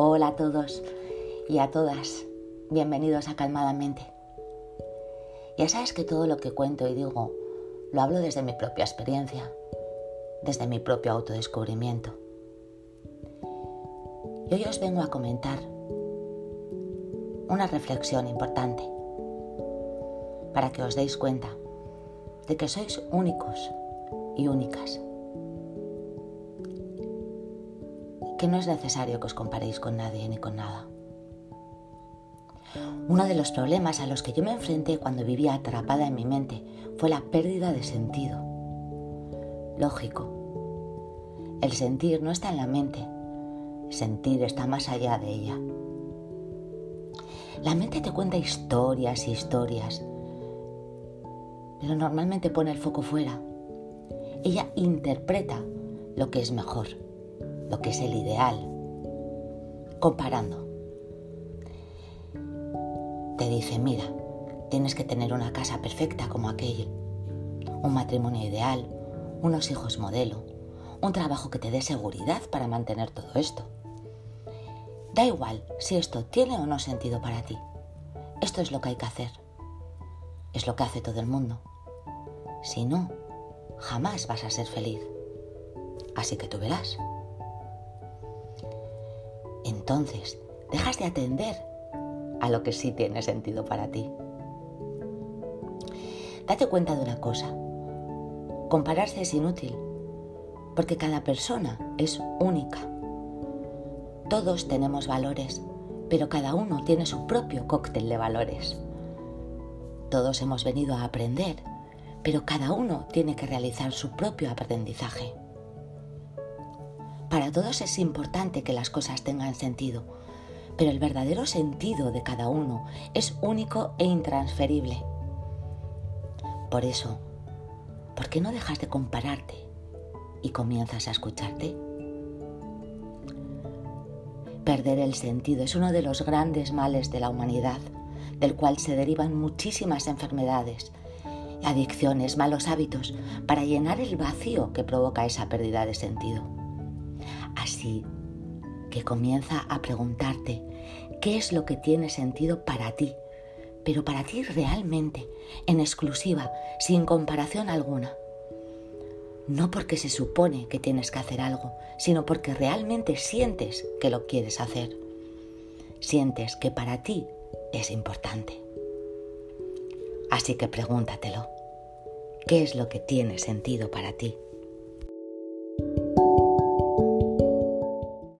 Hola a todos y a todas, bienvenidos a Calmadamente. Ya sabes que todo lo que cuento y digo lo hablo desde mi propia experiencia, desde mi propio autodescubrimiento. Y hoy os vengo a comentar una reflexión importante para que os deis cuenta de que sois únicos y únicas que no es necesario que os comparéis con nadie ni con nada. Uno de los problemas a los que yo me enfrenté cuando vivía atrapada en mi mente fue la pérdida de sentido. Lógico, el sentir no está en la mente, sentir está más allá de ella. La mente te cuenta historias y historias, pero normalmente pone el foco fuera. Ella interpreta lo que es mejor lo que es el ideal, comparando. Te dice, mira, tienes que tener una casa perfecta como aquella, un matrimonio ideal, unos hijos modelo, un trabajo que te dé seguridad para mantener todo esto. Da igual si esto tiene o no sentido para ti. Esto es lo que hay que hacer. Es lo que hace todo el mundo. Si no, jamás vas a ser feliz. Así que tú verás entonces dejas de atender a lo que sí tiene sentido para ti. Date cuenta de una cosa, compararse es inútil, porque cada persona es única. Todos tenemos valores, pero cada uno tiene su propio cóctel de valores. Todos hemos venido a aprender, pero cada uno tiene que realizar su propio aprendizaje. Para todos es importante que las cosas tengan sentido, pero el verdadero sentido de cada uno es único e intransferible. Por eso, ¿por qué no dejas de compararte y comienzas a escucharte? Perder el sentido es uno de los grandes males de la humanidad, del cual se derivan muchísimas enfermedades, adicciones, malos hábitos, para llenar el vacío que provoca esa pérdida de sentido. Así que comienza a preguntarte qué es lo que tiene sentido para ti, pero para ti realmente, en exclusiva, sin comparación alguna. No porque se supone que tienes que hacer algo, sino porque realmente sientes que lo quieres hacer. Sientes que para ti es importante. Así que pregúntatelo. ¿Qué es lo que tiene sentido para ti?